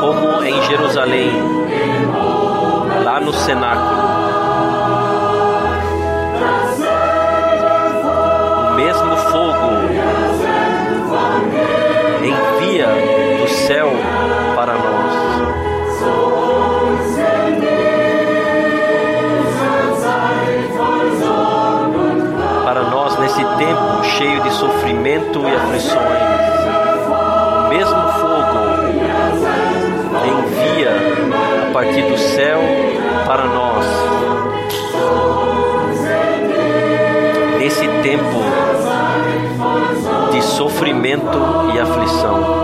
Como em Jerusalém, lá no cenáculo. O mesmo fogo envia do céu para nós. Para nós nesse tempo cheio de sofrimento e aflições, mesmo fogo envia a partir do céu para nós. Nesse tempo de sofrimento e aflição.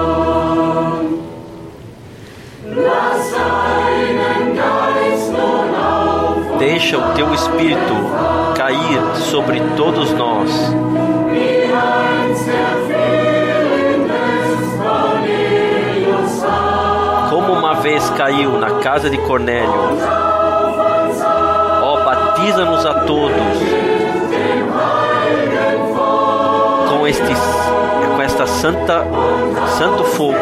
Deixa o teu espírito cair sobre todos nós. Vez caiu na casa de Cornélio. Ó, batiza-nos a todos com este com esta santa santo fogo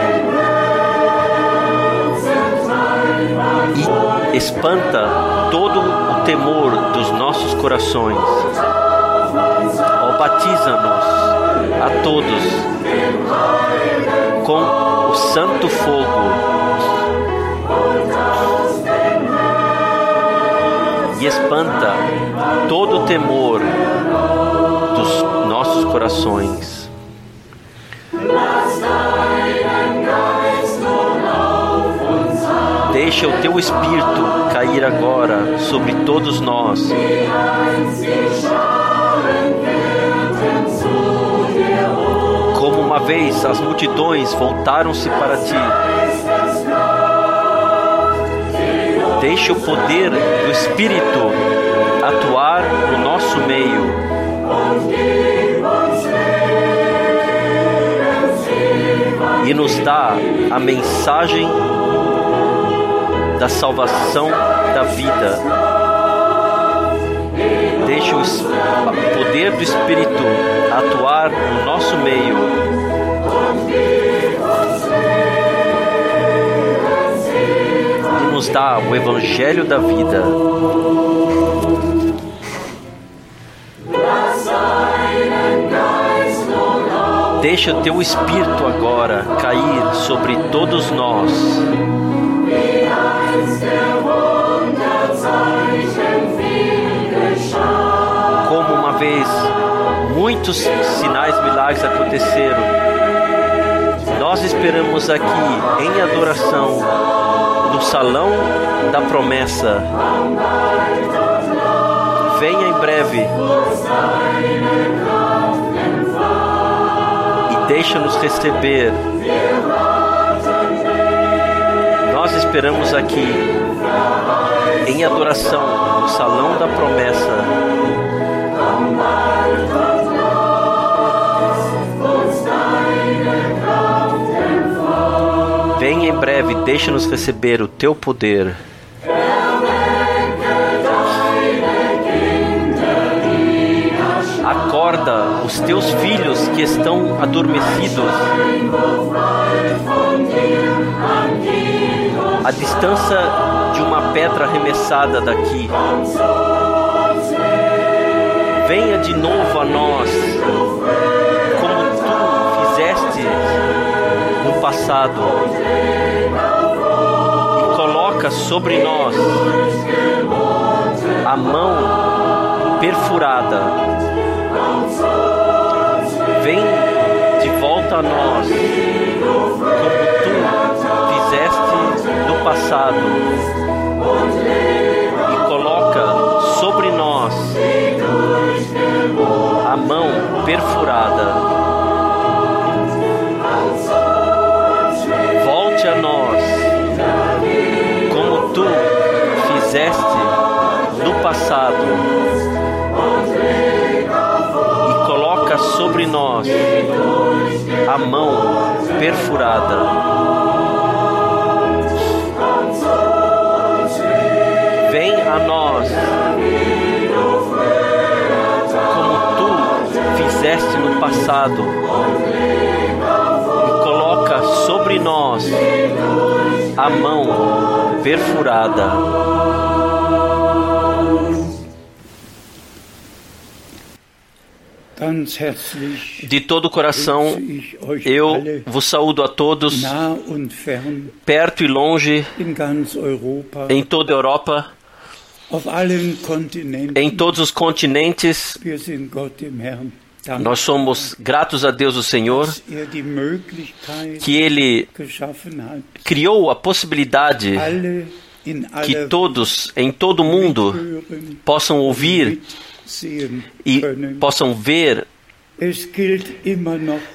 e espanta todo o temor dos nossos corações. Ó, batiza-nos a todos com o santo fogo espanta todo o temor dos nossos corações. Deixa o teu espírito cair agora sobre todos nós. Como uma vez as multidões voltaram-se para ti. Deixa o poder do Espírito atuar no nosso meio. E nos dá a mensagem da salvação da vida. Deixa o poder do Espírito atuar no nosso meio. Nos dá o Evangelho da vida. Deixa o teu Espírito agora cair sobre todos nós. Como uma vez muitos sinais, milagres aconteceram, nós esperamos aqui em adoração no salão da promessa. Venha em breve e deixa-nos receber nós esperamos aqui em adoração no salão da promessa. breve deixa-nos receber o teu poder. Acorda os teus filhos que estão adormecidos. A distância de uma pedra arremessada daqui. Venha de novo a nós, como tu fizeste no passado coloca sobre nós a mão perfurada. Vem de volta a nós, como tu fizeste no passado, e coloca sobre nós a mão perfurada. Sobre nós a mão perfurada. Vem a nós, como tu fizeste no passado, e coloca sobre nós a mão perfurada. De todo o coração, eu vos saúdo a todos, perto e longe, em toda a Europa, em todos os continentes. Nós somos gratos a Deus, o Senhor, que Ele criou a possibilidade que todos em todo o mundo possam ouvir e possam ver.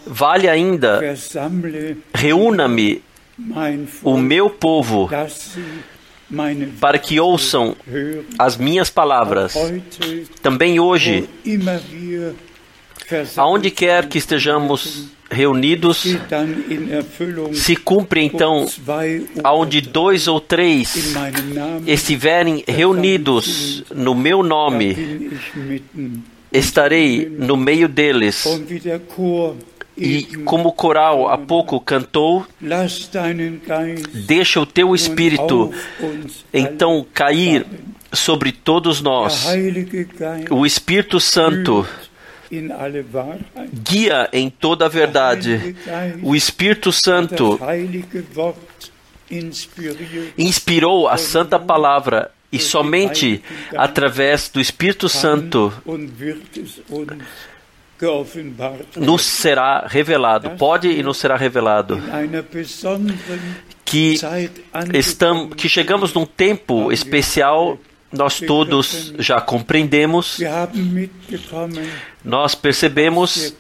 Vale ainda, reúna-me o meu povo para que ouçam as minhas palavras. Também hoje, aonde quer que estejamos reunidos, se cumpre então, aonde dois ou três estiverem reunidos no meu nome, estarei no meio deles. E como o coral há pouco cantou, deixa o teu espírito então cair sobre todos nós. O Espírito Santo guia em toda a verdade. O Espírito Santo inspirou a Santa Palavra e somente através do Espírito Santo nos será revelado, pode e nos será revelado. que, estamos, que chegamos num tempo especial nós todos já compreendemos, nós percebemos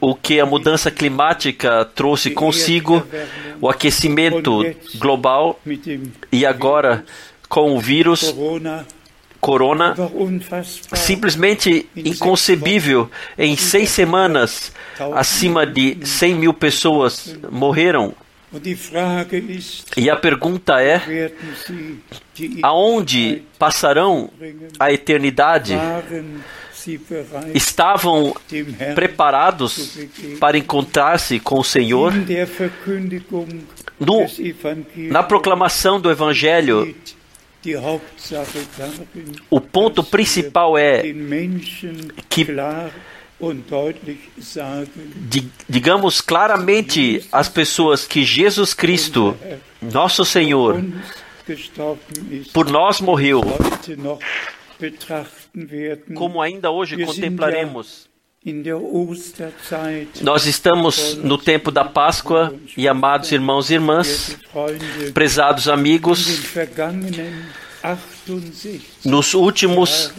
o que a mudança climática trouxe consigo, o aquecimento global e agora com o vírus corona, simplesmente inconcebível. Em seis semanas, acima de 100 mil pessoas morreram e a pergunta é: aonde passarão a eternidade? Estavam preparados para encontrar-se com o Senhor? No, na proclamação do Evangelho, o ponto principal é que digamos claramente às pessoas que Jesus Cristo, nosso Senhor, por nós morreu, como ainda hoje contemplaremos. Nós estamos no tempo da Páscoa e, amados irmãos e irmãs, prezados amigos, nos últimos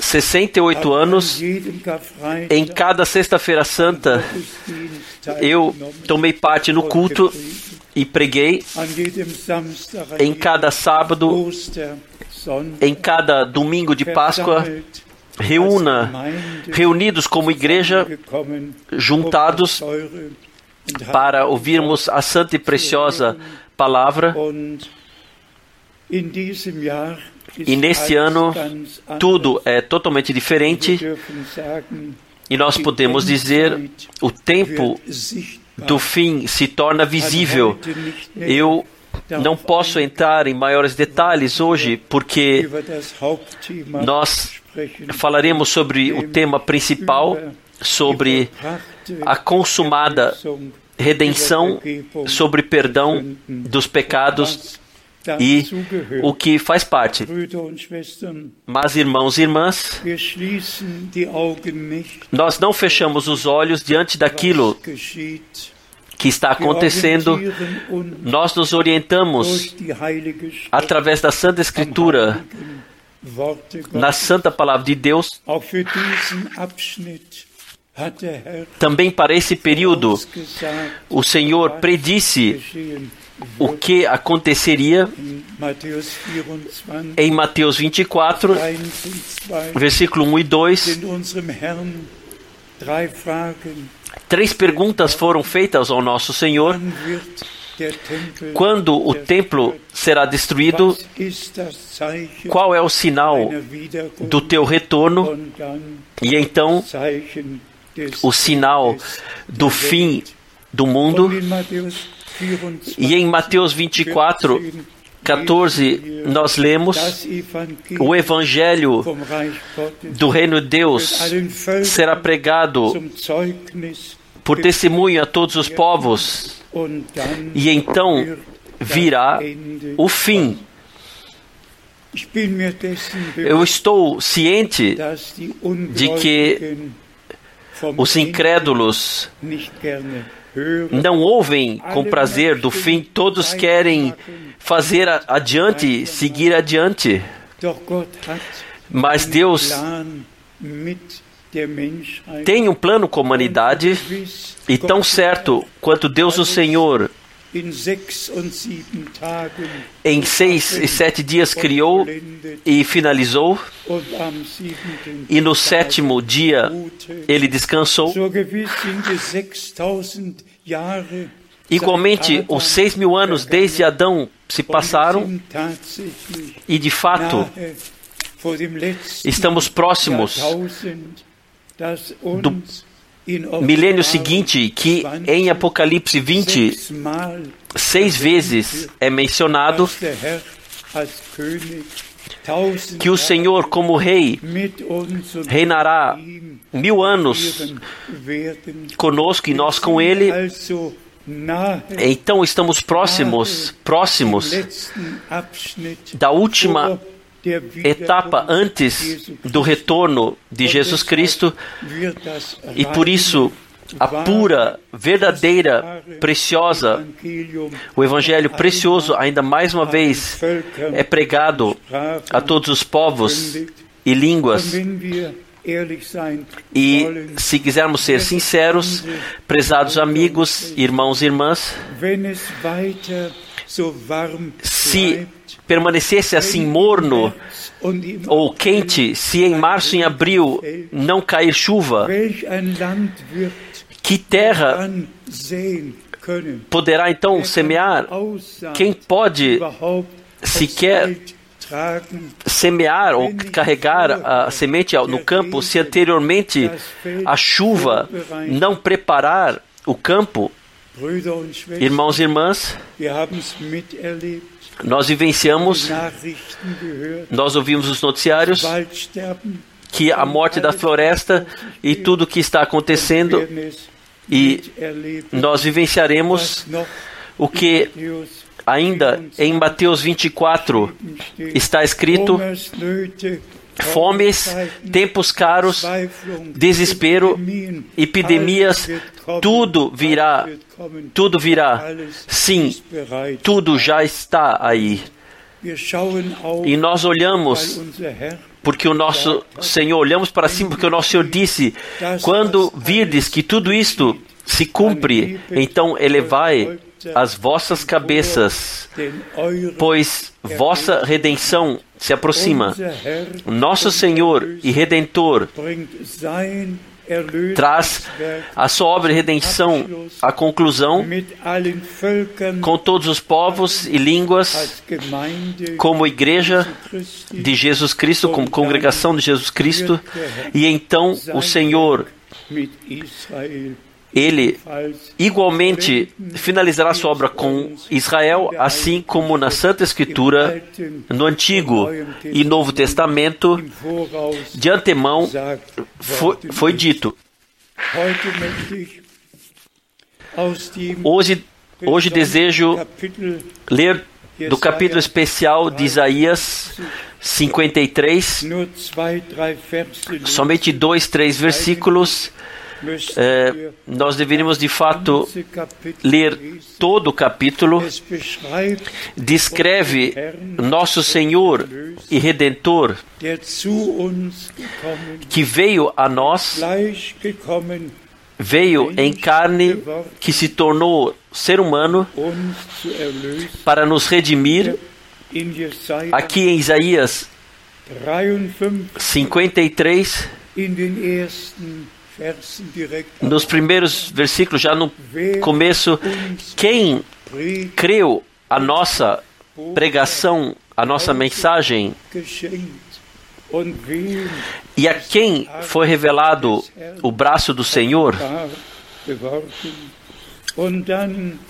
68 anos, em cada Sexta-feira Santa, eu tomei parte no culto e preguei. Em cada sábado, em cada domingo de Páscoa, reúna, reunidos como igreja, juntados para ouvirmos a santa e preciosa palavra e nesse ano tudo é totalmente diferente. E nós podemos dizer: o tempo do fim se torna visível. Eu não posso entrar em maiores detalhes hoje, porque nós falaremos sobre o tema principal, sobre a consumada redenção, sobre perdão dos pecados e o que faz parte. Mas, irmãos e irmãs, nós não fechamos os olhos diante daquilo que está acontecendo, nós nos orientamos através da Santa Escritura, na Santa Palavra de Deus. Também para esse período, o Senhor predisse o que aconteceria em Mateus 24, versículo 1 e 2. Três perguntas foram feitas ao nosso Senhor. Quando o templo será destruído, qual é o sinal do teu retorno? E então, o sinal do fim do mundo. E em Mateus 24, 14, nós lemos: o Evangelho do Reino de Deus será pregado por testemunho a todos os povos, e então virá o fim. Eu estou ciente de que os incrédulos não ouvem com prazer do fim, todos querem fazer adiante, seguir adiante. Mas Deus tem um plano com a humanidade e tão certo quanto Deus o Senhor em seis e sete dias criou e finalizou, e no sétimo dia ele descansou. Igualmente, os seis mil anos desde Adão se passaram e, de fato, estamos próximos do milênio seguinte, que em Apocalipse 20, seis vezes é mencionado que o Senhor, como Rei, reinará mil anos conosco e nós com Ele. Então estamos próximos, próximos da última etapa antes do retorno de Jesus Cristo e por isso a pura, verdadeira, preciosa, o Evangelho precioso, ainda mais uma vez, é pregado a todos os povos e línguas. E se quisermos ser sinceros, prezados amigos, irmãos e irmãs, se permanecesse assim morno ou quente, se em março e em abril não cair chuva, que terra poderá então semear? Quem pode sequer semear ou carregar a semente no campo se anteriormente a chuva não preparar o campo? Irmãos e irmãs, nós vivenciamos, nós ouvimos os noticiários que a morte da floresta e tudo o que está acontecendo e nós vivenciaremos o que ainda em Mateus 24 está escrito: fomes, tempos caros, desespero, epidemias, tudo virá, tudo virá. Sim, tudo já está aí. E nós olhamos porque o nosso Senhor, olhamos para cima porque o nosso Senhor disse: quando virdes que tudo isto se cumpre, então elevai as vossas cabeças, pois vossa redenção se aproxima. Nosso Senhor e Redentor traz a sua obra de redenção à conclusão com todos os povos e línguas, como igreja de Jesus Cristo, como congregação de Jesus Cristo, e então o Senhor ele igualmente finalizará sua obra com Israel, assim como na Santa Escritura, no Antigo e Novo Testamento, de antemão foi, foi dito. Hoje, hoje desejo ler do capítulo especial de Isaías 53, somente dois, três versículos. É, nós deveríamos de fato ler todo o capítulo. Descreve nosso Senhor e Redentor que veio a nós, veio em carne, que se tornou ser humano para nos redimir. Aqui em Isaías 53, nos primeiros versículos, já no começo, quem creu a nossa pregação, a nossa mensagem, e a quem foi revelado o braço do Senhor,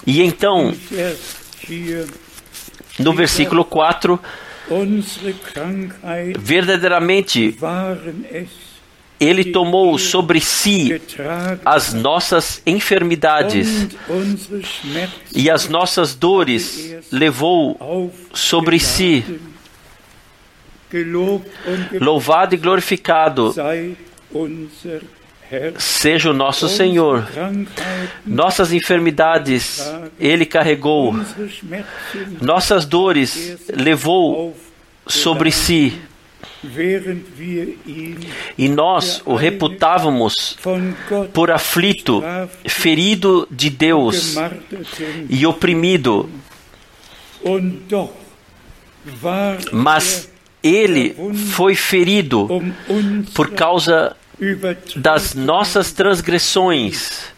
e então, no versículo 4, verdadeiramente ele tomou sobre si as nossas enfermidades e as nossas dores levou sobre si. Louvado e glorificado seja o nosso Senhor. Nossas enfermidades Ele carregou, nossas dores levou sobre si. E nós o reputávamos por aflito, ferido de Deus e oprimido. Mas ele foi ferido por causa das nossas transgressões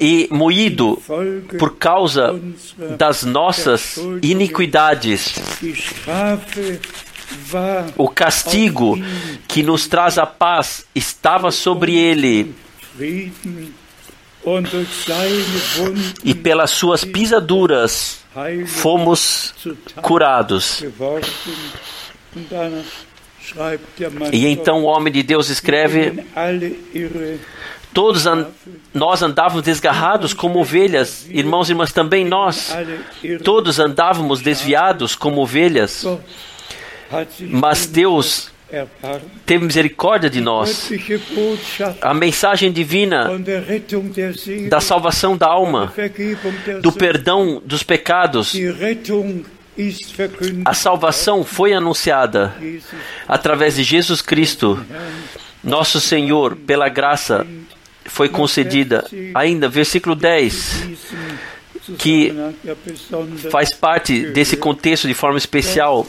e moído por causa das nossas iniquidades. O castigo que nos traz a paz estava sobre ele. E pelas suas pisaduras fomos curados. E então o homem de Deus escreve: Todos an nós andávamos desgarrados como ovelhas, irmãos e irmãs, também nós. Todos andávamos desviados como ovelhas, mas Deus teve misericórdia de nós. A mensagem divina da salvação da alma, do perdão dos pecados, a salvação foi anunciada através de Jesus Cristo, nosso Senhor, pela graça foi concedida. Ainda, versículo 10, que faz parte desse contexto de forma especial.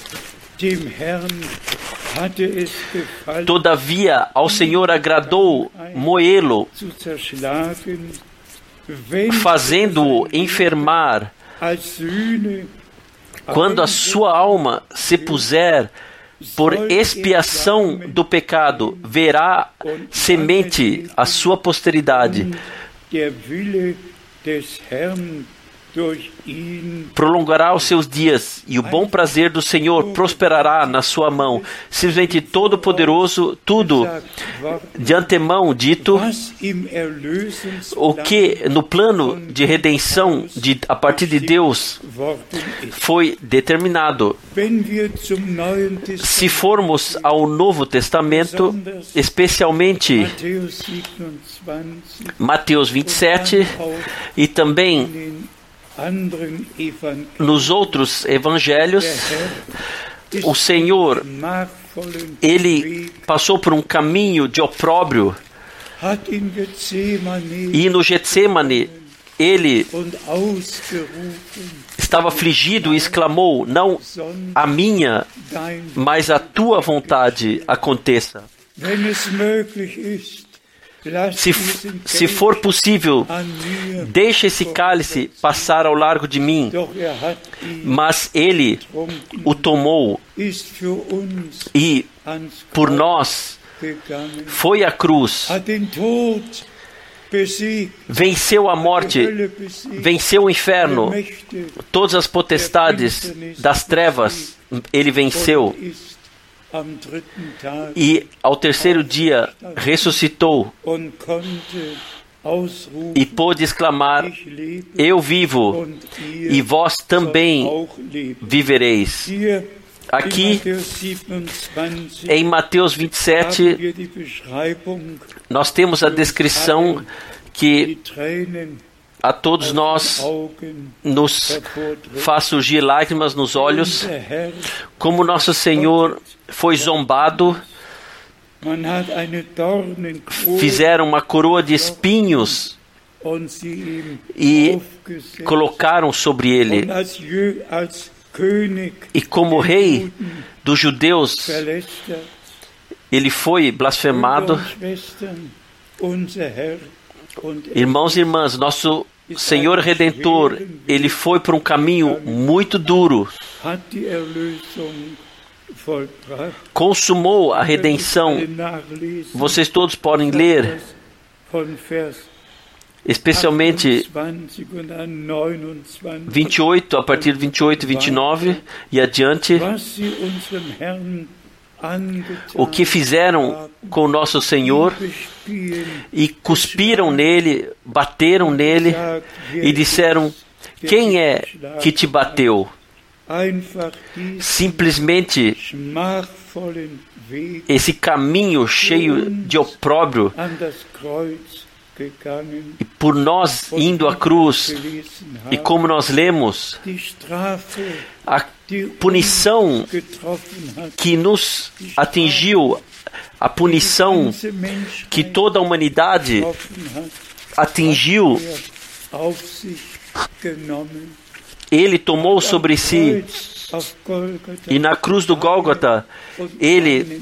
Todavia, ao Senhor agradou moê-lo, fazendo-o enfermar quando a sua alma se puser por expiação do pecado, verá semente a sua posteridade prolongará os seus dias e o bom prazer do Senhor prosperará na sua mão. Simplesmente todo-poderoso, tudo de antemão dito, o que no plano de redenção de, a partir de Deus foi determinado. Se formos ao Novo Testamento, especialmente Mateus 27 e também nos outros evangelhos, o Senhor, ele passou por um caminho de opróbrio. e no Getsemane ele estava afligido e exclamou: Não a minha, mas a tua vontade aconteça. Se, se for possível, deixe esse cálice passar ao largo de mim. Mas ele o tomou e por nós foi à cruz, venceu a morte, venceu o inferno, todas as potestades das trevas, ele venceu. E ao terceiro dia ressuscitou e pôde exclamar: Eu vivo e vós também vivereis. Aqui em Mateus 27, nós temos a descrição que a todos nós nos faz surgir lágrimas nos olhos, como nosso Senhor foi zombado fizeram uma coroa de espinhos e colocaram sobre ele. E como rei dos judeus, ele foi blasfemado. Irmãos e irmãs, nosso Senhor Redentor, ele foi por um caminho muito duro consumou a redenção. Vocês todos podem ler, especialmente 28, a partir de 28 e 29 e adiante, o que fizeram com nosso Senhor e cuspiram nele, bateram nele e disseram: Quem é que te bateu? simplesmente esse caminho cheio de opróbrio e por nós indo à cruz e como nós lemos a punição que nos atingiu a punição que toda a humanidade atingiu ele tomou sobre si. E na cruz do Gólgota ele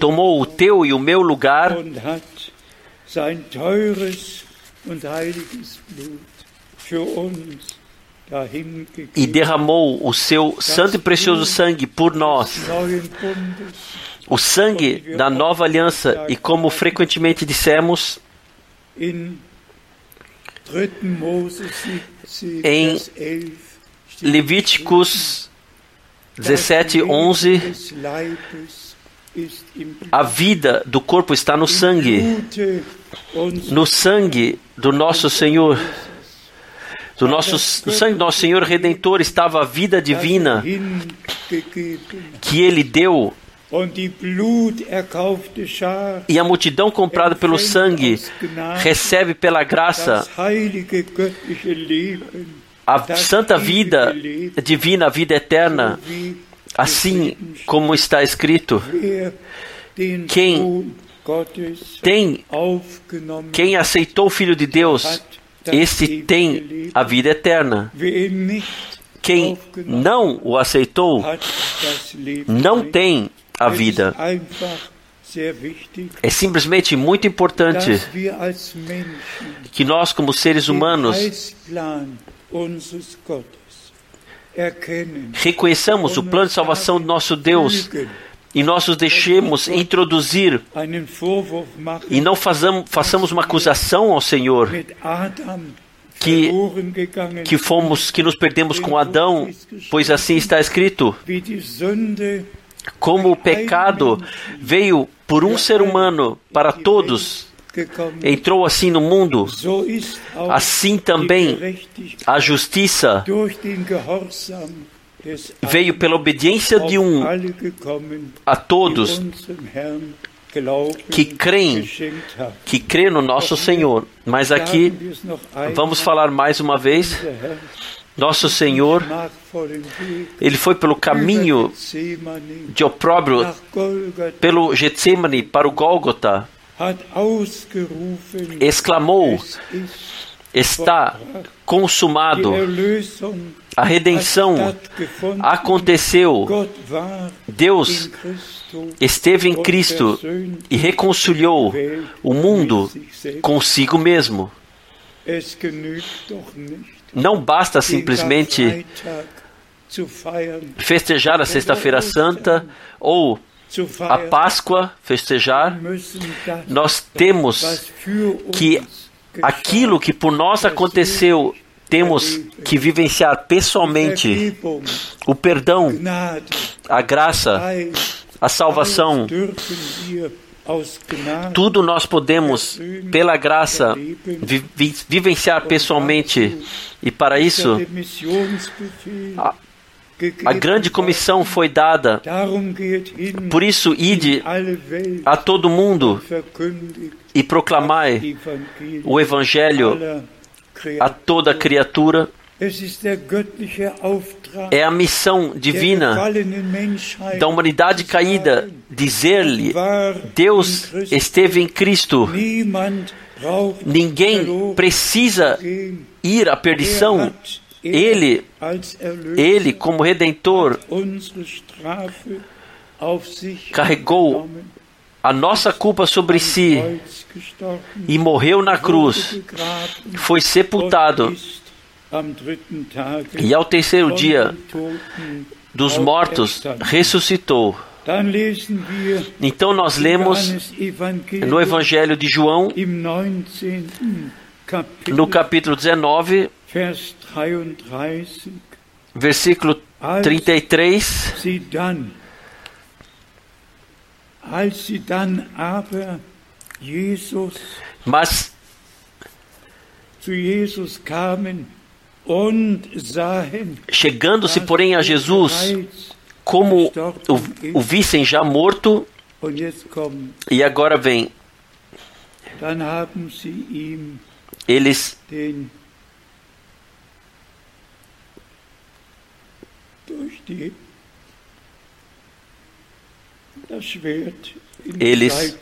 tomou o teu e o meu lugar e derramou o seu santo e precioso sangue por nós. O sangue da nova aliança, e como frequentemente dissemos, em Levíticos 17, 11, a vida do corpo está no sangue, no sangue do nosso Senhor. Do nosso, no sangue do nosso Senhor Redentor estava a vida divina que Ele deu e a multidão comprada pelo sangue recebe pela graça a santa vida divina, a vida eterna, assim como está escrito. Quem tem, quem aceitou o Filho de Deus, esse tem a vida eterna. Quem não o aceitou, não tem a vida. É simplesmente muito importante que nós, como seres humanos, reconheçamos o plano de salvação do nosso Deus e nós os deixemos introduzir e não façamos, façamos uma acusação ao Senhor que, que fomos que nos perdemos com Adão, pois assim está escrito. Como o pecado veio por um ser humano para todos, entrou assim no mundo, assim também a justiça veio pela obediência de um a todos que creem, que crê no nosso Senhor. Mas aqui vamos falar mais uma vez nosso Senhor, ele foi pelo caminho de opróbrio, pelo Getsemane para o Gólgota, exclamou: Está consumado. A redenção aconteceu. Deus esteve em Cristo e reconciliou o mundo consigo mesmo. Não basta simplesmente festejar a Sexta-feira Santa ou a Páscoa festejar, nós temos que aquilo que por nós aconteceu, temos que vivenciar pessoalmente o perdão, a graça, a salvação. Tudo nós podemos, pela graça, vi vivenciar pessoalmente. E para isso, a, a grande comissão foi dada. Por isso, ide a todo mundo e proclamai o Evangelho a toda criatura. É a missão divina da humanidade caída dizer-lhe: Deus esteve em Cristo. Ninguém precisa ir à perdição. Ele, ele como redentor, carregou a nossa culpa sobre si e morreu na cruz, foi sepultado e ao terceiro dia dos mortos ressuscitou. Então nós lemos no Evangelho de João, no capítulo 19, versículo 33. Mas chegando-se, porém, a Jesus, como o, o vissem já morto, e agora vem, eles eles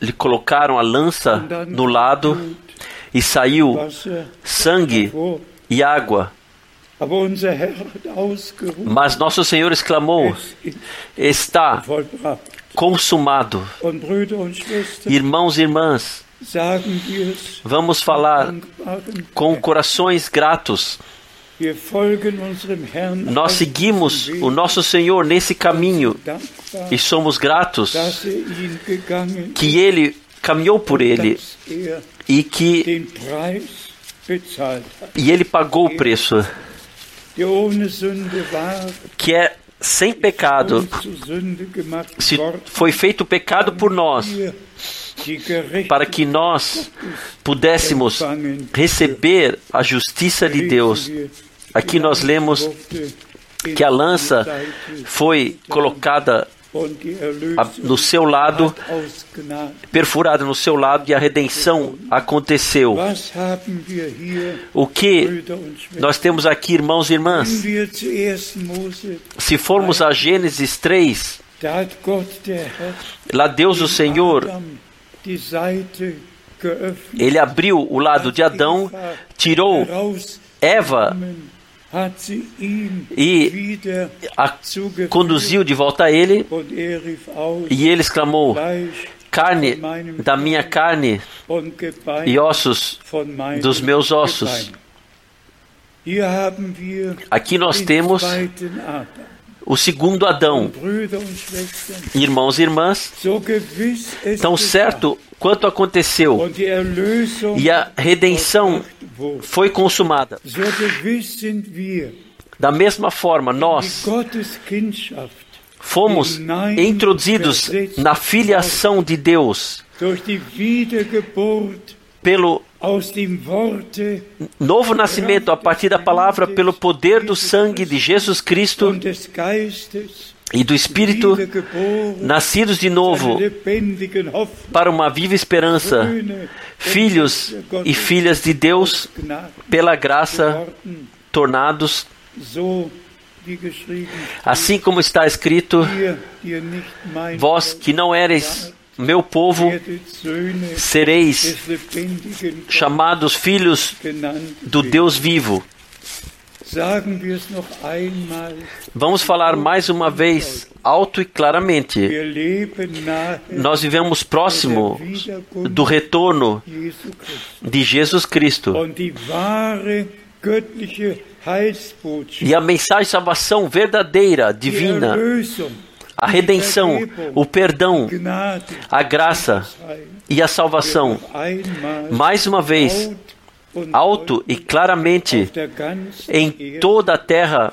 lhe colocaram a lança no lado e saiu sangue e água. Mas nosso Senhor exclamou: Está consumado. Irmãos e irmãs, vamos falar com corações gratos. Nós seguimos o nosso Senhor nesse caminho e somos gratos que Ele caminhou por ele e que e ele pagou o preço que é sem pecado. se foi feito pecado por nós para que nós pudéssemos receber a justiça de Deus. Aqui nós lemos que a lança foi colocada no seu lado, perfurado no seu lado, e a redenção aconteceu. O que nós temos aqui, irmãos e irmãs? Se formos a Gênesis 3, lá Deus, o Senhor, ele abriu o lado de Adão, tirou Eva e a conduziu de volta a ele, e ele exclamou: Carne da minha carne e ossos dos meus ossos. Aqui nós temos o segundo Adão. Irmãos e irmãs, tão certo quanto aconteceu e a redenção foi consumada. Da mesma forma, nós fomos introduzidos na filiação de Deus pelo novo nascimento a partir da palavra, pelo poder do sangue de Jesus Cristo e do Espírito, nascidos de novo para uma viva esperança, filhos e filhas de Deus, pela graça, tornados assim como está escrito: Vós que não eres meu povo, sereis chamados filhos do Deus vivo. Vamos falar mais uma vez, alto e claramente. Nós vivemos próximo do retorno de Jesus Cristo. E a mensagem de salvação verdadeira, divina, a redenção, o perdão, a graça e a salvação, mais uma vez, alto e claramente em toda a terra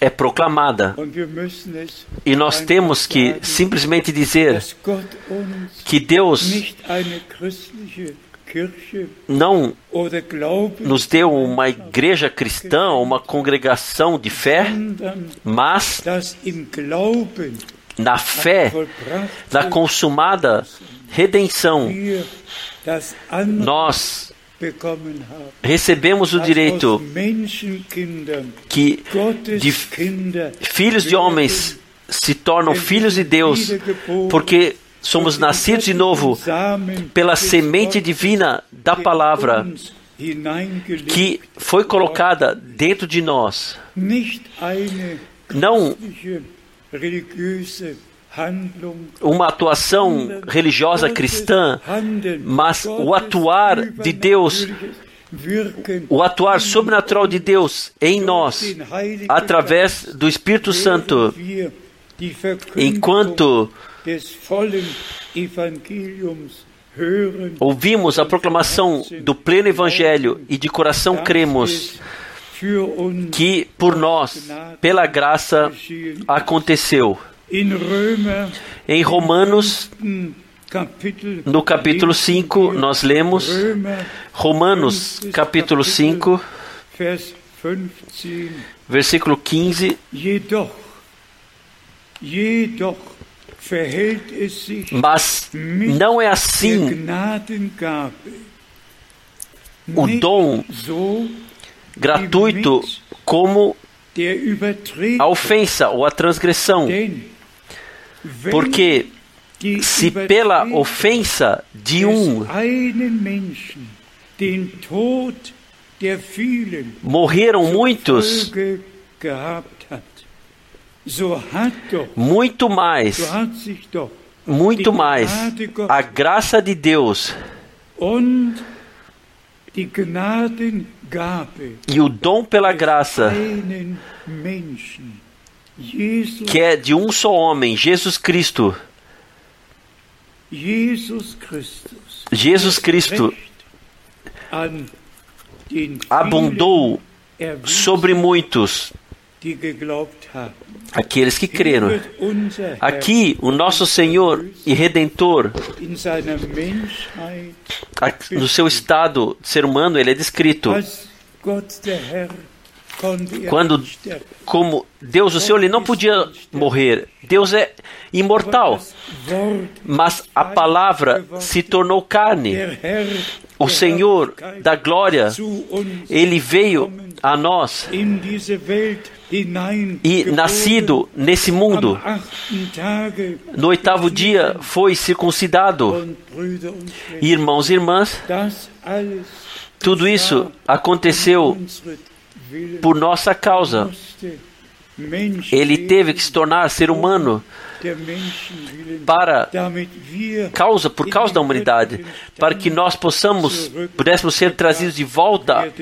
é proclamada. E nós temos que simplesmente dizer que Deus não nos deu uma igreja cristã, uma congregação de fé, mas na fé, na consumada redenção, nós recebemos o direito que de filhos de homens se tornam filhos de Deus, porque somos nascidos de novo pela semente divina da palavra que foi colocada dentro de nós. Não uma atuação religiosa cristã, mas o atuar de Deus, o atuar sobrenatural de Deus em nós, através do Espírito Santo, enquanto ouvimos a proclamação do pleno Evangelho e de coração cremos que por nós, pela graça, aconteceu. Em Romanos, no capítulo 5, nós lemos Romanos, capítulo 5, versículo 15. Mas não é assim o dom gratuito como a ofensa ou a transgressão. Porque se pela ofensa de um morreram muitos, muito mais, muito mais. A graça de Deus. E o dom pela graça. que é de um só homem, Jesus Cristo. Jesus Cristo abundou sobre muitos aqueles que creram. Aqui, o nosso Senhor e Redentor, no seu estado de ser humano, ele é descrito. Quando, como Deus, o Senhor, ele não podia morrer. Deus é imortal. Mas a palavra se tornou carne. O Senhor da glória, ele veio a nós e nascido nesse mundo, no oitavo dia foi circuncidado. Irmãos e irmãs, tudo isso aconteceu por nossa causa. Ele teve que se tornar ser humano para causa por causa da humanidade, para que nós possamos pudéssemos ser trazidos de volta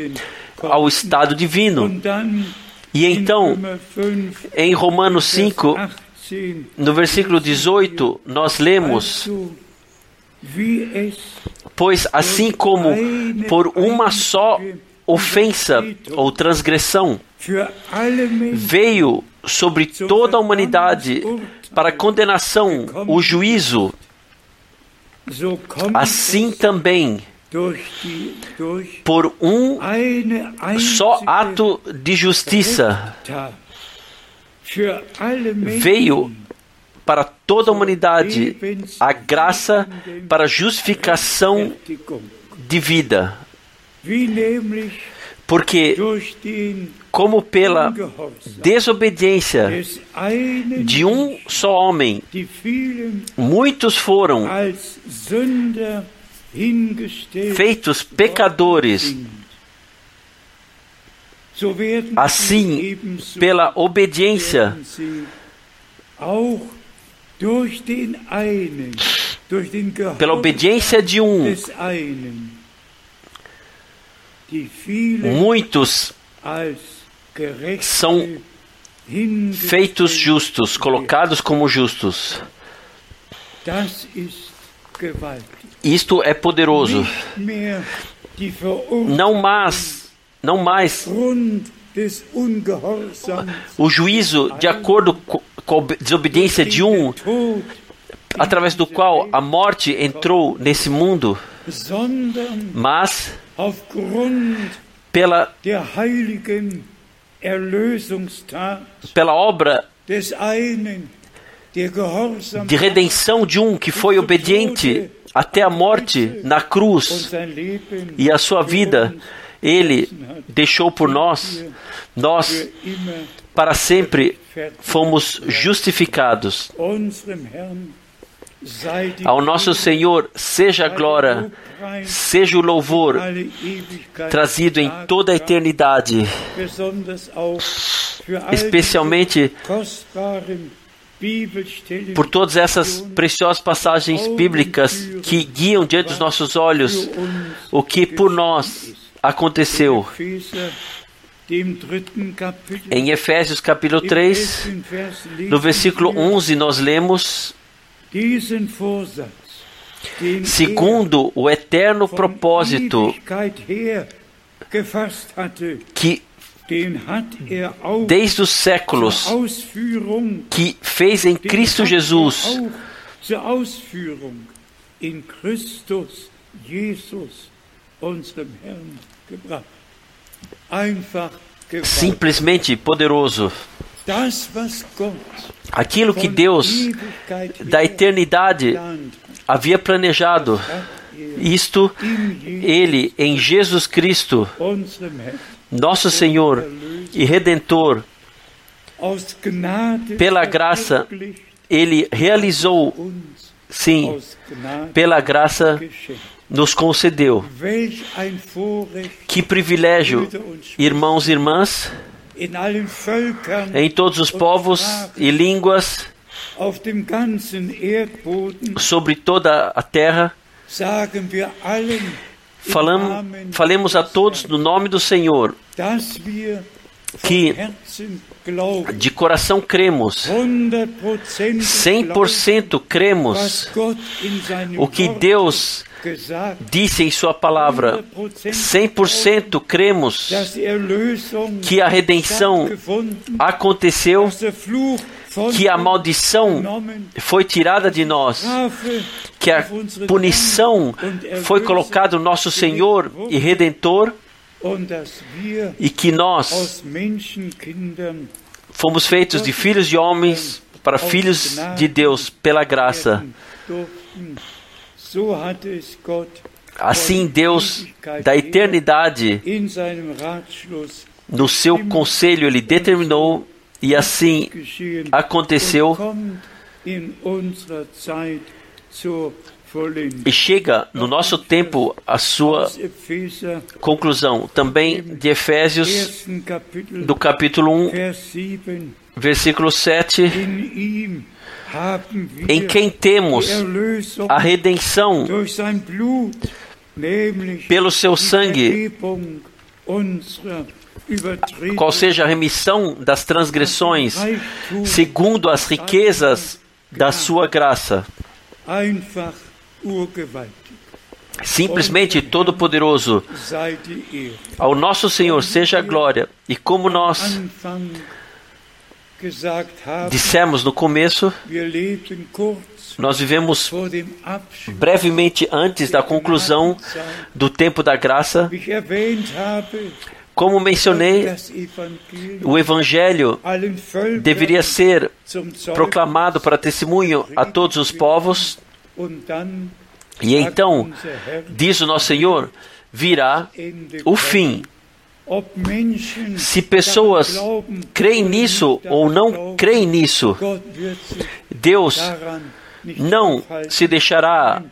ao estado divino. E então, em Romanos 5, no versículo 18, nós lemos: Pois assim como por uma só ofensa ou transgressão veio sobre toda a humanidade para condenação, o juízo, assim também, por um só ato de justiça, veio para toda a humanidade a graça para justificação de vida. Porque, como pela desobediência de um só homem, muitos foram feitos pecadores, assim, pela obediência, pela obediência de um, muitos são feitos justos, colocados como justos. Isto é poderoso. Não mais, não mais. o juízo de acordo com a desobediência de um, através do qual a morte entrou nesse mundo, mas pela pela obra de redenção de um que foi obediente até a morte na cruz e a sua vida ele deixou por nós, nós para sempre fomos justificados. Ao nosso Senhor seja a glória, seja o louvor trazido em toda a eternidade, especialmente por todas essas preciosas passagens bíblicas que guiam diante dos nossos olhos o que por nós aconteceu. Em Efésios capítulo 3, no versículo 11, nós lemos segundo o eterno propósito que desde os séculos que fez em Cristo Jesus. simplesmente poderoso. Aquilo que Deus da eternidade havia planejado. Isto, Ele em Jesus Cristo, nosso Senhor e Redentor, pela graça, Ele realizou, sim, pela graça nos concedeu. Que privilégio, irmãos e irmãs, em todos os povos e línguas, sobre toda a terra, Falam, falemos a todos no nome do Senhor que de coração cremos, 100% cremos o que Deus disse em Sua palavra, 100% cremos que a redenção aconteceu, que a maldição foi tirada de nós, que a punição foi colocada no nosso Senhor e Redentor e que nós fomos feitos de filhos de homens para filhos de Deus pela graça. Assim, Deus, da eternidade, no seu conselho, Ele determinou, e assim aconteceu. E chega no nosso tempo a sua conclusão, também de Efésios, do capítulo 1, versículo 7 em quem temos a redenção pelo seu sangue, qual seja a remissão das transgressões, segundo as riquezas da sua graça. Simplesmente todo-poderoso. Ao nosso Senhor seja a glória. E como nós dissemos no começo, nós vivemos brevemente antes da conclusão do tempo da graça. Como mencionei, o Evangelho deveria ser proclamado para testemunho a todos os povos. E então, diz o nosso Senhor, virá o fim. Se pessoas creem nisso ou não creem nisso, Deus não se deixará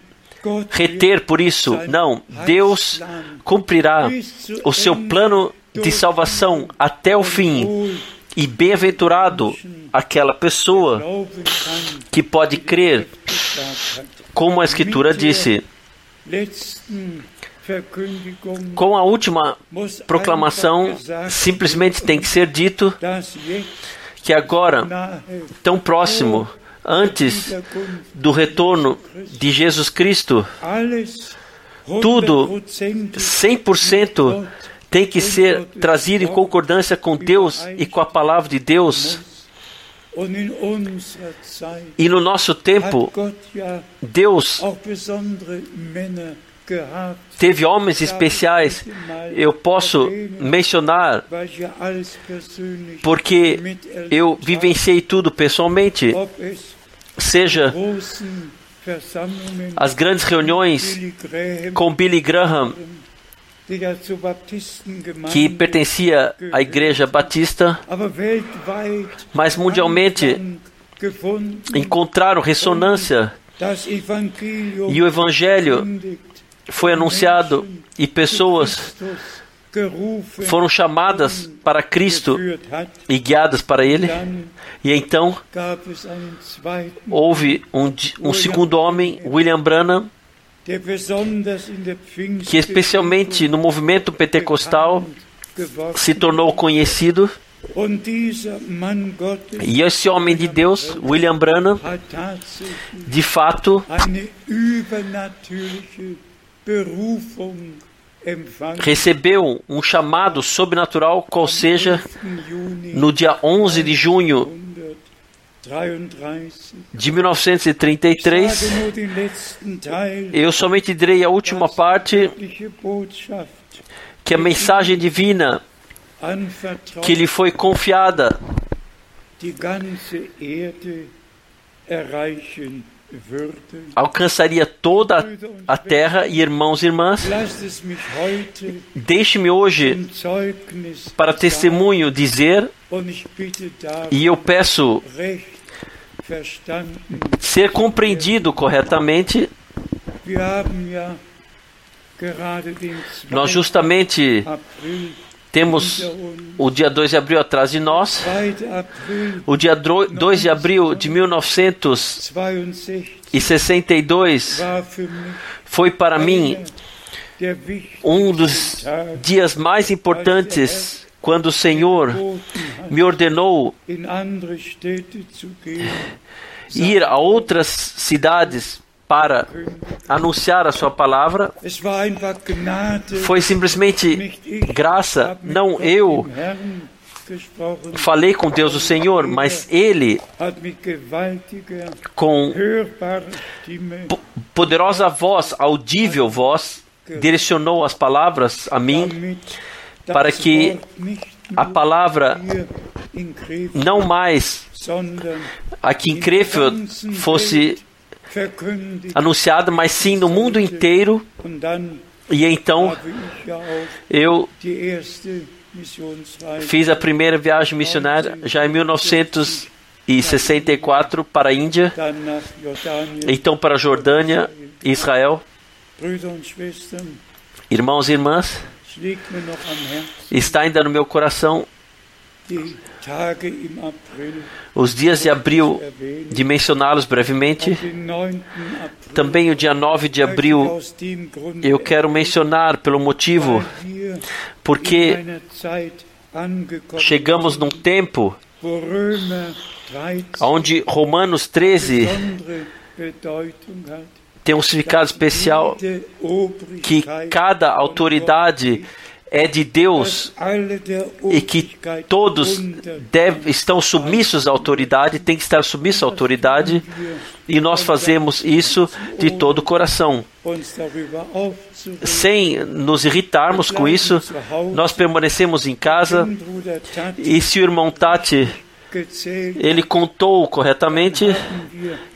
reter por isso. Não, Deus cumprirá o seu plano de salvação até o fim. E bem-aventurado aquela pessoa que pode crer, como a Escritura disse. Com a última proclamação, simplesmente tem que ser dito que agora, tão próximo, antes do retorno de Jesus Cristo, tudo 100% tem que ser trazido em concordância com Deus e com a palavra de Deus. E no nosso tempo, Deus teve homens especiais. Eu posso mencionar porque eu vivenciei tudo pessoalmente, seja as grandes reuniões com Billy Graham, que pertencia à Igreja Batista, mas mundialmente encontraram ressonância e o Evangelho foi anunciado e pessoas foram chamadas para Cristo e guiadas para Ele. E então houve um, um segundo homem, William Branham, que especialmente no movimento pentecostal se tornou conhecido. E esse homem de Deus, William Branham, de fato, recebeu um chamado sobrenatural, qual seja, no dia 11 de junho de 1933. Eu somente direi a última parte, que a mensagem divina que lhe foi confiada alcançaria toda a terra e irmãos e irmãs. Deixe-me hoje para testemunho dizer, e eu peço ser compreendido corretamente. Nós justamente temos o dia 2 de abril atrás de nós. O dia 2 de abril de 1962 foi para mim um dos dias mais importantes quando o Senhor me ordenou ir a outras cidades para anunciar a sua palavra. Foi simplesmente graça, não eu falei com Deus o Senhor, mas Ele, com poderosa voz, audível voz, direcionou as palavras a mim para que a palavra não mais aqui em Krefeld fosse anunciada, mas sim no mundo inteiro. E então eu fiz a primeira viagem missionária já em 1964 para a Índia, então para a Jordânia e Israel. Irmãos e irmãs, está ainda no meu coração os dias de abril, de mencioná-los brevemente. Também o dia 9 de abril, eu quero mencionar pelo motivo, porque chegamos num tempo onde Romanos 13 tem um significado especial que cada autoridade é de Deus e que todos deve, estão submissos à autoridade, tem que estar submissos à autoridade, e nós fazemos isso de todo o coração. Sem nos irritarmos com isso, nós permanecemos em casa, e se o irmão Tati ele contou corretamente,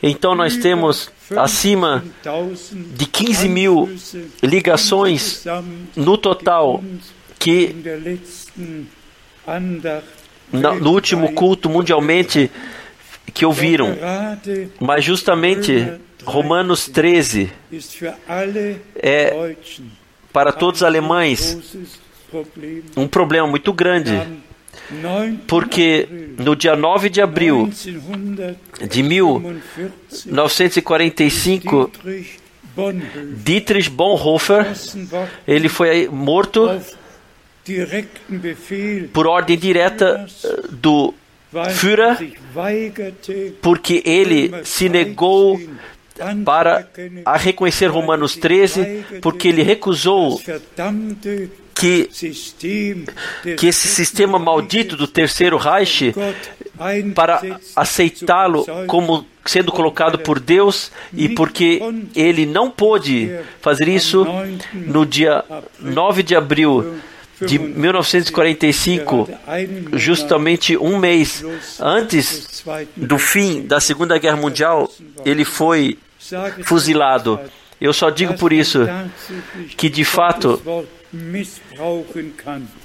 então nós temos acima de 15 mil ligações no total que no último culto mundialmente que ouviram. Mas justamente Romanos 13 é para todos os alemães um problema muito grande porque no dia 9 de abril de 1945, Dietrich Bonhoeffer, ele foi morto por ordem direta eh, do Führer, porque ele se negou para a reconhecer Romanos 13, porque ele recusou que, que esse sistema maldito do terceiro Reich, para aceitá-lo como sendo colocado por Deus e porque ele não pôde fazer isso no dia 9 de abril de 1945, justamente um mês antes do fim da Segunda Guerra Mundial, ele foi fuzilado. Eu só digo por isso que, de fato,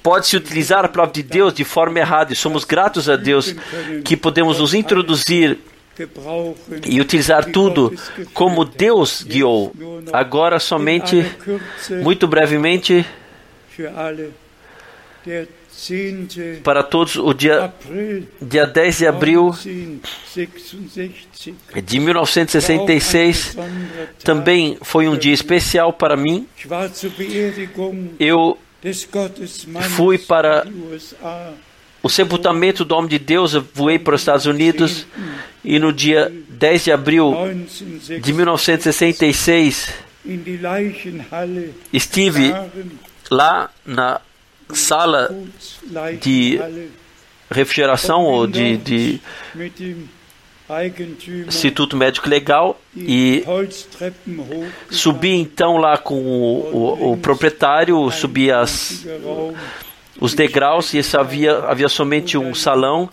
pode-se utilizar a palavra de Deus de forma errada e somos gratos a Deus que podemos nos introduzir e utilizar tudo como Deus guiou. Agora, somente, muito brevemente, para todos, o dia, dia 10 de abril de 1966 também foi um dia especial para mim. Eu fui para o sepultamento do homem de Deus, eu voei para os Estados Unidos e no dia 10 de abril de 1966 estive lá na sala de refrigeração ou de, de Instituto Médico Legal e subi então lá com o, o, o proprietário, subi as, os degraus e havia, havia somente um salão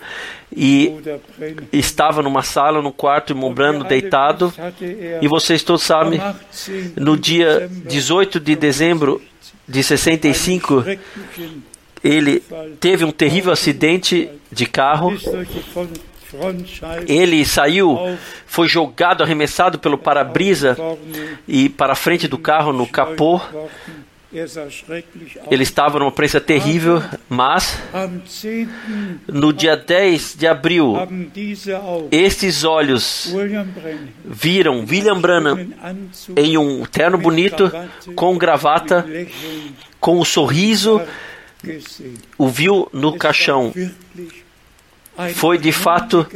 e estava numa sala, no quarto, Mombrano deitado e vocês todos sabem, no dia 18 de dezembro de 65, ele teve um terrível acidente de carro. Ele saiu, foi jogado, arremessado pelo para-brisa e para a frente do carro no capô. Ele estava numa prensa terrível, mas no dia 10 de abril, estes olhos viram William Branham em um terno bonito, com gravata, com o um sorriso, o viu no caixão. Foi de fato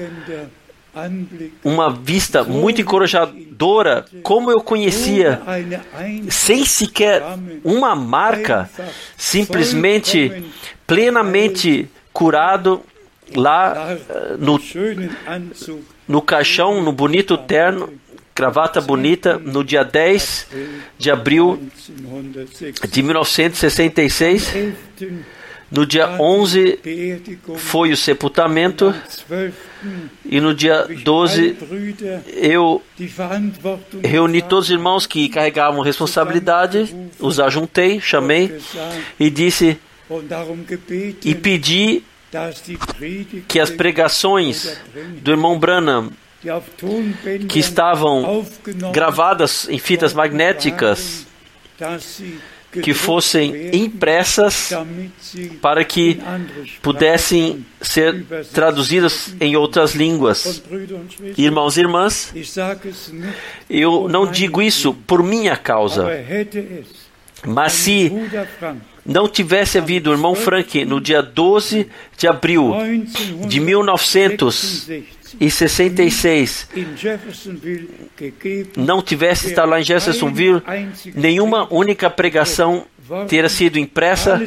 uma vista muito encorajadora, como eu conhecia, sem sequer uma marca, simplesmente plenamente curado lá eh, no, no caixão, no bonito terno, gravata bonita, no dia 10 de abril de 1966. No dia 11 foi o sepultamento. E no dia 12 eu reuni todos os irmãos que carregavam responsabilidade, os ajuntei, chamei e disse e pedi que as pregações do irmão Branham que estavam gravadas em fitas magnéticas que fossem impressas para que pudessem ser traduzidas em outras línguas. Irmãos e irmãs, eu não digo isso por minha causa, mas se não tivesse havido o irmão Frank no dia 12 de abril de 1900 e 66 não tivesse estado lá em Jeffersonville, nenhuma única pregação ter sido impressa.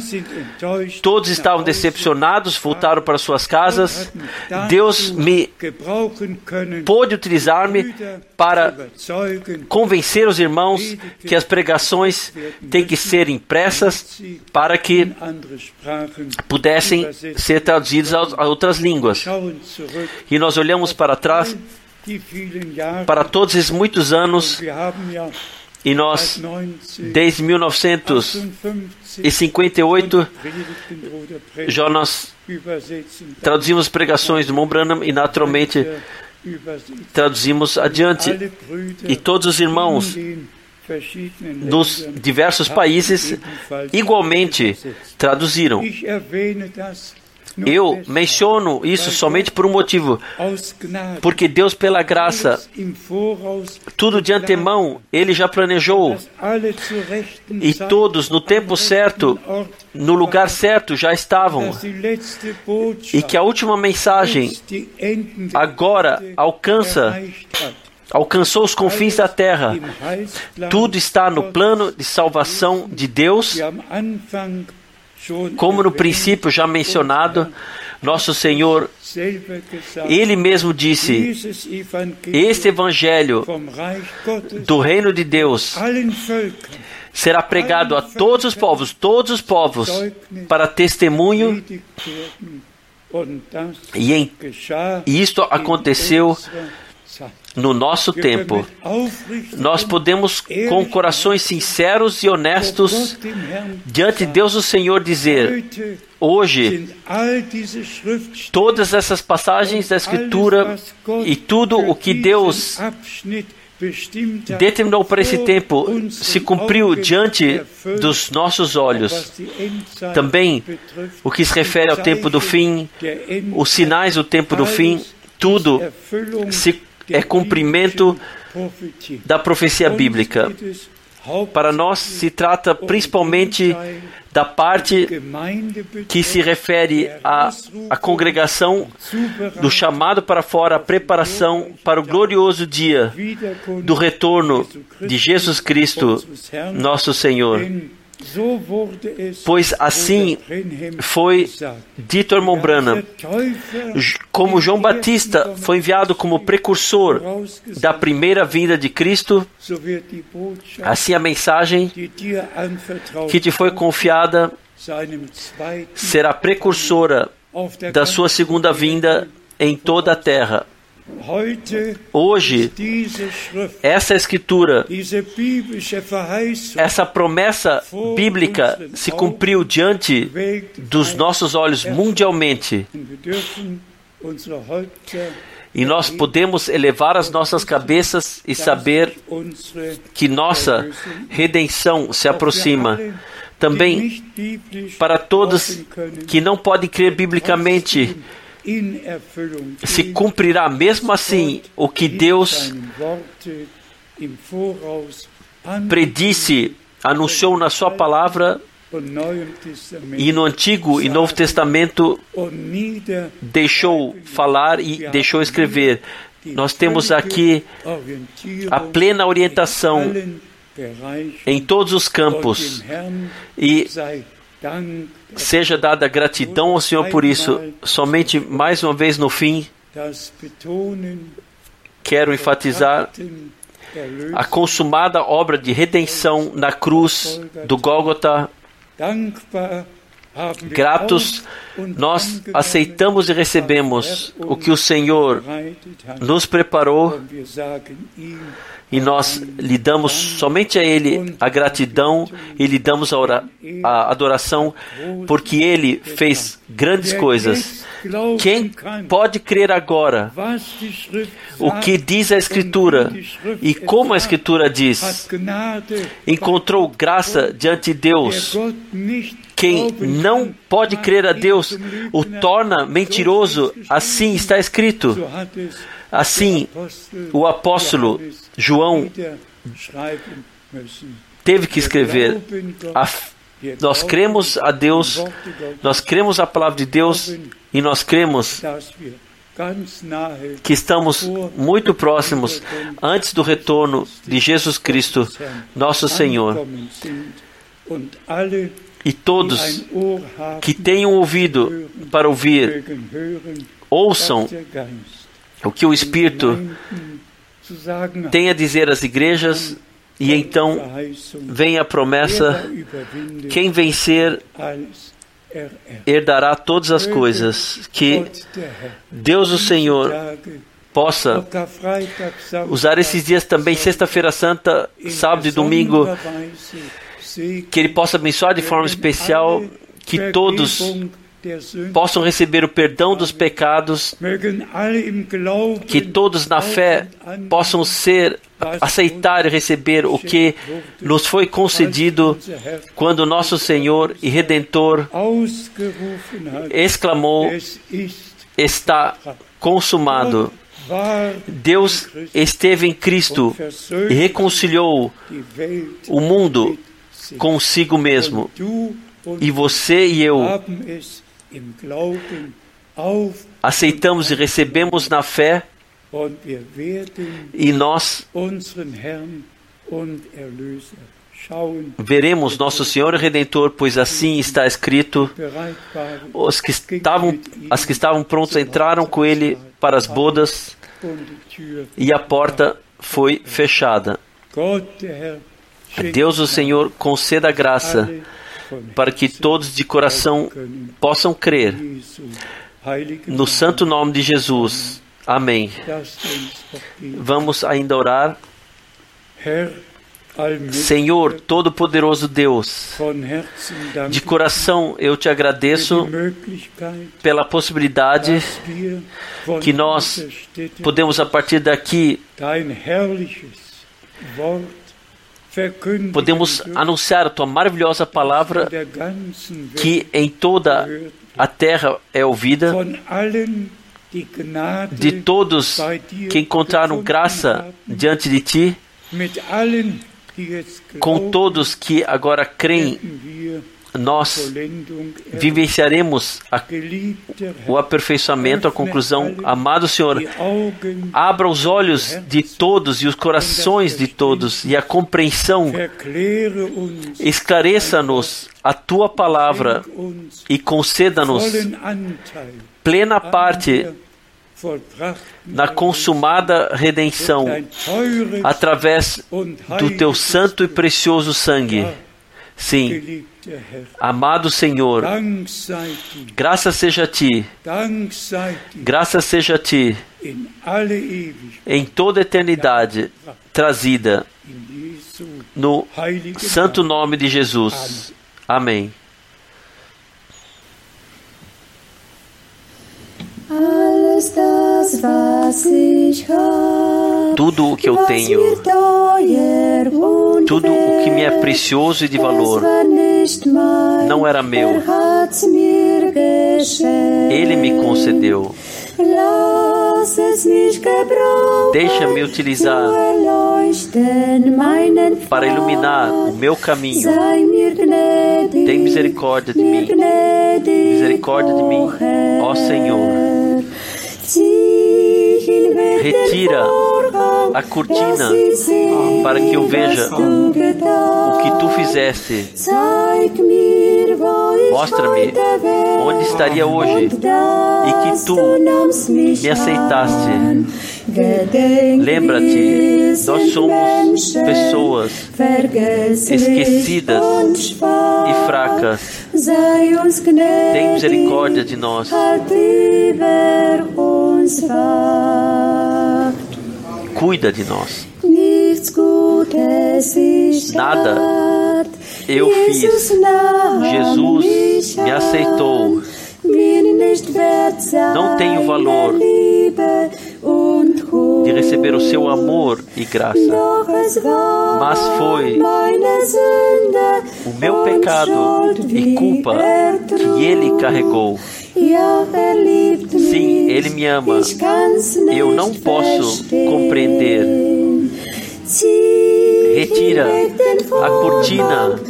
Todos estavam decepcionados, voltaram para suas casas. Deus me pôde utilizar-me para convencer os irmãos que as pregações têm que ser impressas para que pudessem ser traduzidas a outras línguas. E nós olhamos para trás para todos esses muitos anos e nós, desde 1958, já nós traduzimos pregações do Mon Branham e naturalmente traduzimos adiante. E todos os irmãos dos diversos países igualmente traduziram. Eu menciono isso somente por um motivo. Porque Deus, pela graça, tudo de antemão, Ele já planejou. E todos, no tempo certo, no lugar certo, já estavam. E que a última mensagem agora alcança alcançou os confins da terra. Tudo está no plano de salvação de Deus. Como no princípio já mencionado, nosso Senhor, Ele mesmo disse: Este Evangelho do Reino de Deus será pregado a todos os povos, todos os povos, para testemunho. E, em, isto aconteceu no nosso tempo. Nós podemos, com corações sinceros e honestos, diante de Deus o Senhor, dizer: Hoje, todas essas passagens da Escritura e tudo o que Deus determinou para esse tempo se cumpriu diante dos nossos olhos. Também o que se refere ao tempo do fim, os sinais do tempo do fim, tudo se é cumprimento da profecia bíblica. Para nós se trata principalmente da parte que se refere à, à congregação, do chamado para fora, a preparação para o glorioso dia do retorno de Jesus Cristo, nosso Senhor. Pois assim foi dito ao irmão Branham, como João Batista foi enviado como precursor da primeira vinda de Cristo, assim a mensagem que te foi confiada será precursora da sua segunda vinda em toda a terra. Hoje, essa escritura, essa promessa bíblica se cumpriu diante dos nossos olhos mundialmente. E nós podemos elevar as nossas cabeças e saber que nossa redenção se aproxima. Também para todos que não podem crer biblicamente, se cumprirá mesmo assim o que Deus predisse, anunciou na Sua palavra e no Antigo e Novo Testamento deixou falar e deixou escrever. Nós temos aqui a plena orientação em todos os campos e Seja dada gratidão ao Senhor por isso. Somente mais uma vez no fim, quero enfatizar a consumada obra de redenção na cruz do Gólgota. Gratos, nós aceitamos e recebemos o que o Senhor nos preparou e nós lhe damos somente a Ele a gratidão e lhe damos a, ora, a adoração, porque Ele fez grandes coisas. Quem pode crer agora o que diz a Escritura e como a Escritura diz? Encontrou graça diante de Deus. Quem não pode crer a Deus o torna mentiroso, assim está escrito. Assim, o apóstolo João teve que escrever: a, Nós cremos a Deus, nós cremos a palavra de Deus e nós cremos que estamos muito próximos antes do retorno de Jesus Cristo, nosso Senhor. E todos que tenham ouvido para ouvir, ouçam o que o Espírito tem a dizer às igrejas, e então vem a promessa: quem vencer herdará todas as coisas. Que Deus, o Senhor, possa usar esses dias também, Sexta-feira Santa, sábado e domingo, que Ele possa abençoar de forma especial, que todos possam receber o perdão dos pecados, que todos na fé possam ser aceitar e receber o que nos foi concedido quando nosso Senhor e Redentor exclamou: Está consumado. Deus esteve em Cristo e reconciliou o mundo consigo mesmo. E você e eu aceitamos e recebemos na fé e nós veremos nosso Senhor e Redentor, pois assim está escrito. Os que estavam, as que estavam prontos entraram com ele para as bodas e a porta foi fechada. Deus, o Senhor, conceda graça para que todos de coração possam crer. No santo nome de Jesus. Amém. Vamos ainda orar. Senhor, Todo-Poderoso Deus, de coração eu te agradeço pela possibilidade que nós podemos, a partir daqui, podemos anunciar a tua maravilhosa palavra que em toda a terra é ouvida. De todos que encontraram graça diante de ti, com todos que agora creem nós vivenciaremos a, o aperfeiçoamento, a conclusão. Amado Senhor, abra os olhos de todos e os corações de todos e a compreensão. Esclareça-nos a tua palavra e conceda-nos plena parte na consumada redenção através do teu santo e precioso sangue. Sim, amado Senhor, graças seja a Ti, graças seja a Ti, em toda eternidade trazida no santo nome de Jesus. Amém. Tudo o que eu tenho, tudo o que me é precioso e de valor, não era meu. Ele me concedeu. Deixa-me utilizar para iluminar o meu caminho. Tem misericórdia de mim. Misericórdia de mim, ó Senhor. Retira a cortina para que eu veja o que tu fizeste. Mostra-me onde estaria hoje e que tu me aceitaste. Lembra-te, nós somos pessoas esquecidas e fracas. Tem misericórdia de nós. Cuida de nós. Nada eu fiz. Jesus me aceitou. Não tenho valor de receber o seu amor e graça, mas foi o meu pecado e culpa que ele carregou. Sim, ele me ama. Eu não posso compreender. Retira a cortina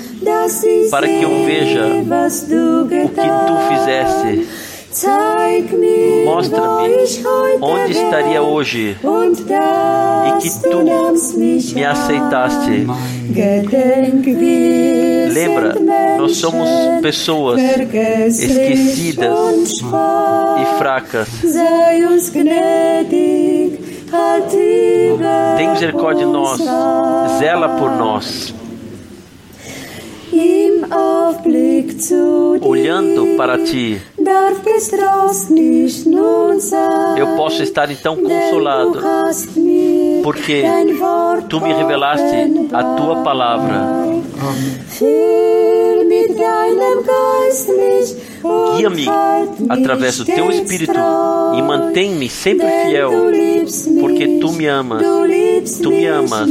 para que eu veja o que tu fizeste. Mostra-me onde estaria hoje e que tu me aceitaste. Lembra, nós somos pessoas esquecidas e fracas. Tem misericórdia de nós, zela por nós. Olhando para ti, eu posso estar então consolado, porque tu me revelaste a tua palavra. Guia-me através do teu espírito e mantém-me sempre fiel, porque tu me amas. Tu me amas,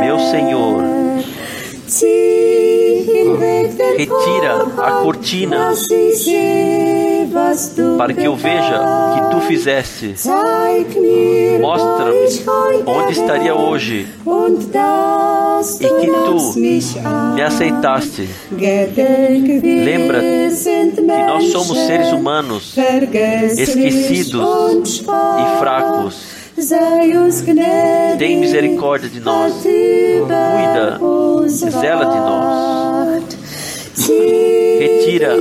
meu Senhor. Retira a cortina para que eu veja o que tu fizeste. Mostra-me onde estaria hoje e que tu me aceitaste. Lembra que nós somos seres humanos esquecidos e fracos. Tem misericórdia de nós. Cuida, zela de nós. Retira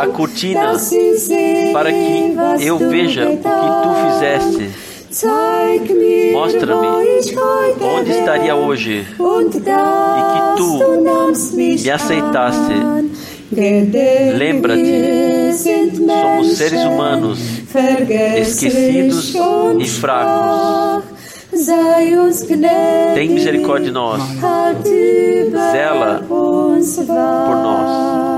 a cortina para que eu veja o que tu fizeste. Mostra-me onde estaria hoje e que tu me aceitaste. Lembra-te, somos seres humanos esquecidos e fracos. Tem misericórdia de nós. Zela por nós.